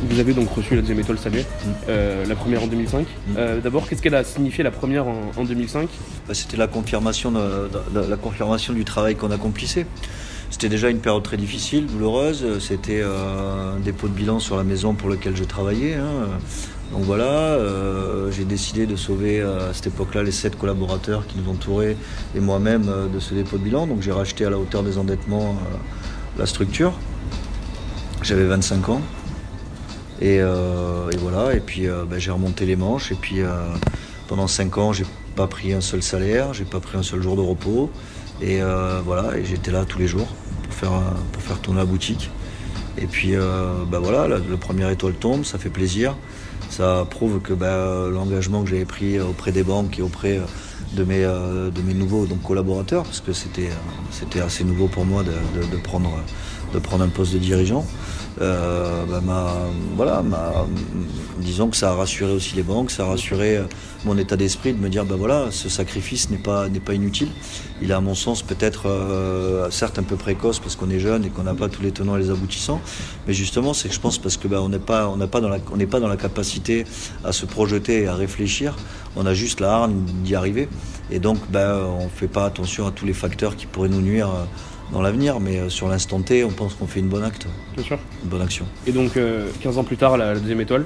Vous avez donc reçu la deuxième étoile saluée, euh, la première en 2005. Euh, D'abord, qu'est-ce qu'elle a signifié la première en, en 2005 Bah, C'était la confirmation, de- de- de- la confirmation du travail qu'on accomplissait. C'était déjà une période très difficile, douloureuse. C'était euh, un dépôt de bilan sur la maison pour lequel je travaillais. hein. Donc voilà, euh, j'ai décidé de sauver euh, à cette époque-là les sept collaborateurs qui nous entouraient et moi-même euh, de ce dépôt de bilan. Donc j'ai racheté à la hauteur des endettements la structure. J'avais 25 ans. Et, euh, et voilà, et puis euh, ben, j'ai remonté les manches. Et puis euh, pendant 5 ans, j'ai pas pris un seul salaire, j'ai pas pris un seul jour de repos. Et voilà, et j'étais là tous les jours pour faire, pour faire tourner la boutique. Et puis ben voilà, la, le premier étoile tombe, ça fait plaisir. Ça prouve que ben, l'engagement que j'avais pris auprès des banques et auprès de mes, de mes nouveaux donc, collaborateurs, parce que c'était assez nouveau pour moi de prendre, de prendre un poste de dirigeant. Euh, bah, m'a- voilà, m'a- disons que ça a rassuré aussi les banques, ça a rassuré euh, mon état d'esprit de me dire, ben voilà, ce sacrifice n'est pas, n'est pas inutile. Il est à mon sens peut-être, euh, certes un peu précoce parce qu'on est jeune et qu'on n'a pas tous les tenants et les aboutissants, mais justement c'est que je pense parce que ben, on n'est pas, on pas dans la, on pas dans la capacité à se projeter et à réfléchir. On a juste la hargne d'y arriver, et donc ben, on fait pas attention à tous les facteurs qui pourraient nous nuire euh, dans l'avenir, mais euh, sur l'instant T, on pense qu'on fait une bonne acte, Bien sûr. une bonne action. Et donc, euh, 15 ans plus tard, la, la deuxième étoile,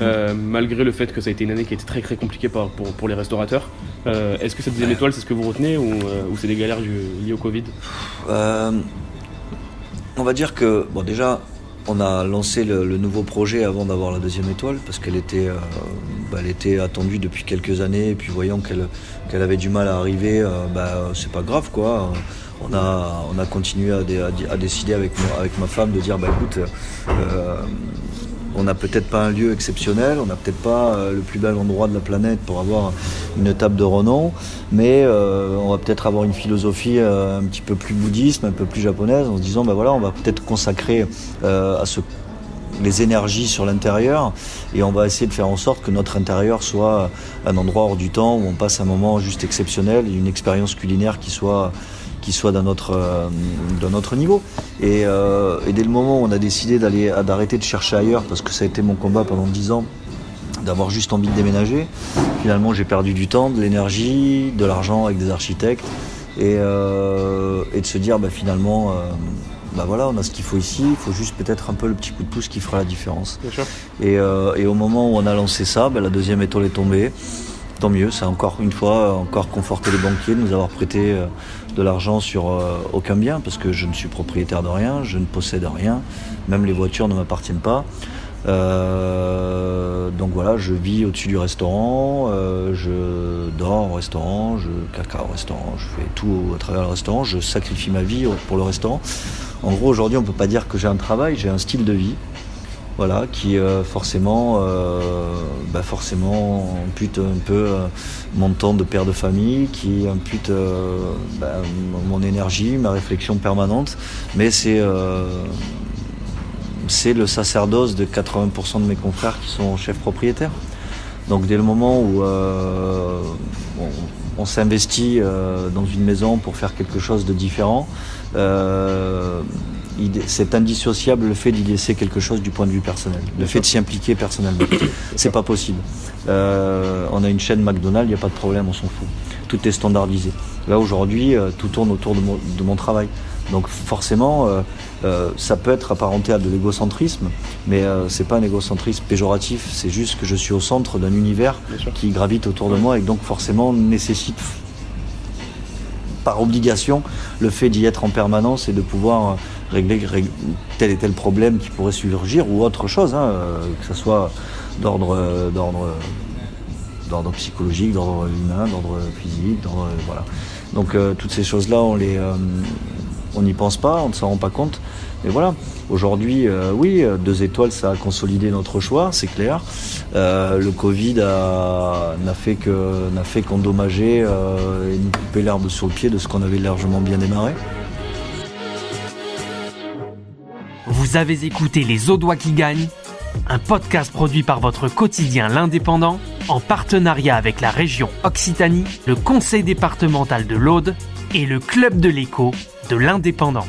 euh, malgré le fait que ça a été une année qui a été très très compliquée pour, pour les restaurateurs, euh, est-ce que cette deuxième étoile, c'est ce que vous retenez ou, euh, ou c'est des galères liées au Covid? Euh, on va dire que, bon, déjà, on a lancé le, le nouveau projet avant d'avoir la deuxième étoile, parce qu'elle était, euh, bah, elle était attendue depuis quelques années, et puis voyant qu'elle avait du mal à arriver, euh, bah, c'est pas grave, quoi. On a, on a continué à, dé- à dé- à décider avec, ma femme de dire, bah écoute, euh, on n'a peut-être pas un lieu exceptionnel, on n'a peut-être pas euh, le plus bel endroit de la planète pour avoir une table de renom, mais euh, on va peut-être avoir une philosophie euh, un petit peu plus bouddhiste, un peu plus japonaise, en se disant ben voilà, on va peut-être consacrer euh, à ce les énergies sur l'intérieur et on va essayer de faire en sorte que notre intérieur soit un endroit hors du temps où on passe un moment juste exceptionnel, une expérience culinaire qui soit qui soit d'un autre, euh, d'un autre niveau. Et, euh, et dès le moment où on a décidé d'aller, d'arrêter de chercher ailleurs, parce que ça a été mon combat pendant 10 ans, d'avoir juste envie de déménager, finalement j'ai perdu du temps, de l'énergie, de l'argent avec des architectes, et, euh, et de se dire bah, finalement, bah voilà, on a ce qu'il faut ici, il faut juste peut-être un peu le petit coup de pouce qui fera la différence. Bien sûr. Et, et au moment où on a lancé ça, ben, la deuxième étoile est tombée. Tant mieux, ça a encore une fois encore conforté les banquiers de nous avoir prêté euh, de l'argent sur euh, aucun bien, parce que je ne suis propriétaire de rien, je ne possède rien, même les voitures ne m'appartiennent pas. Euh, donc voilà, je vis au-dessus du restaurant, je dors au restaurant, je caca au restaurant, je fais tout à travers le restaurant, je sacrifie ma vie pour le restaurant. En gros, aujourd'hui, on peut pas dire que j'ai un travail, j'ai un style de vie voilà, qui euh, forcément, euh, bah forcément ampute un peu euh, mon temps de père de famille, qui impute euh, bah, mon énergie, ma réflexion permanente, mais c'est le sacerdoce de 80% de mes confrères qui sont chefs propriétaires. Donc dès le moment où on, s'investit dans une maison pour faire quelque chose de différent, c'est indissociable le fait d'y laisser quelque chose du point de vue personnel, le fait de s'y impliquer personnellement. C'est pas possible. Euh, on a une chaîne McDonald's, il n'y a pas de problème, on s'en fout. Tout est standardisé. Là aujourd'hui, euh, tout tourne autour de mon, de mon travail. Donc forcément, euh, ça peut être apparenté à de l'égocentrisme, mais c'est pas un égocentrisme péjoratif. C'est juste que je suis au centre d'un univers qui gravite autour de moi et donc forcément nécessite par obligation le fait d'y être en permanence et de pouvoir euh, régler, rég- tel et tel problème qui pourrait surgir ou autre chose, hein, euh, que ce soit d'ordre euh, d'ordre psychologique, d'ordre humain, d'ordre physique, d'ordre voilà. Donc euh, toutes ces choses-là, on euh, n'y pense pas, on ne s'en rend pas compte, mais voilà. Aujourd'hui, oui, deux étoiles, ça a consolidé notre choix, c'est clair. le Covid n'a fait n'a fait qu'endommager et nous couper l'herbe sur le pied de ce qu'on avait largement bien démarré. Vous avez écouté Les Audois qui gagnent, un podcast produit par votre quotidien L'Indépendant en partenariat avec la région Occitanie, le conseil départemental de l'Aude et le club de l'écho de l'Indépendant.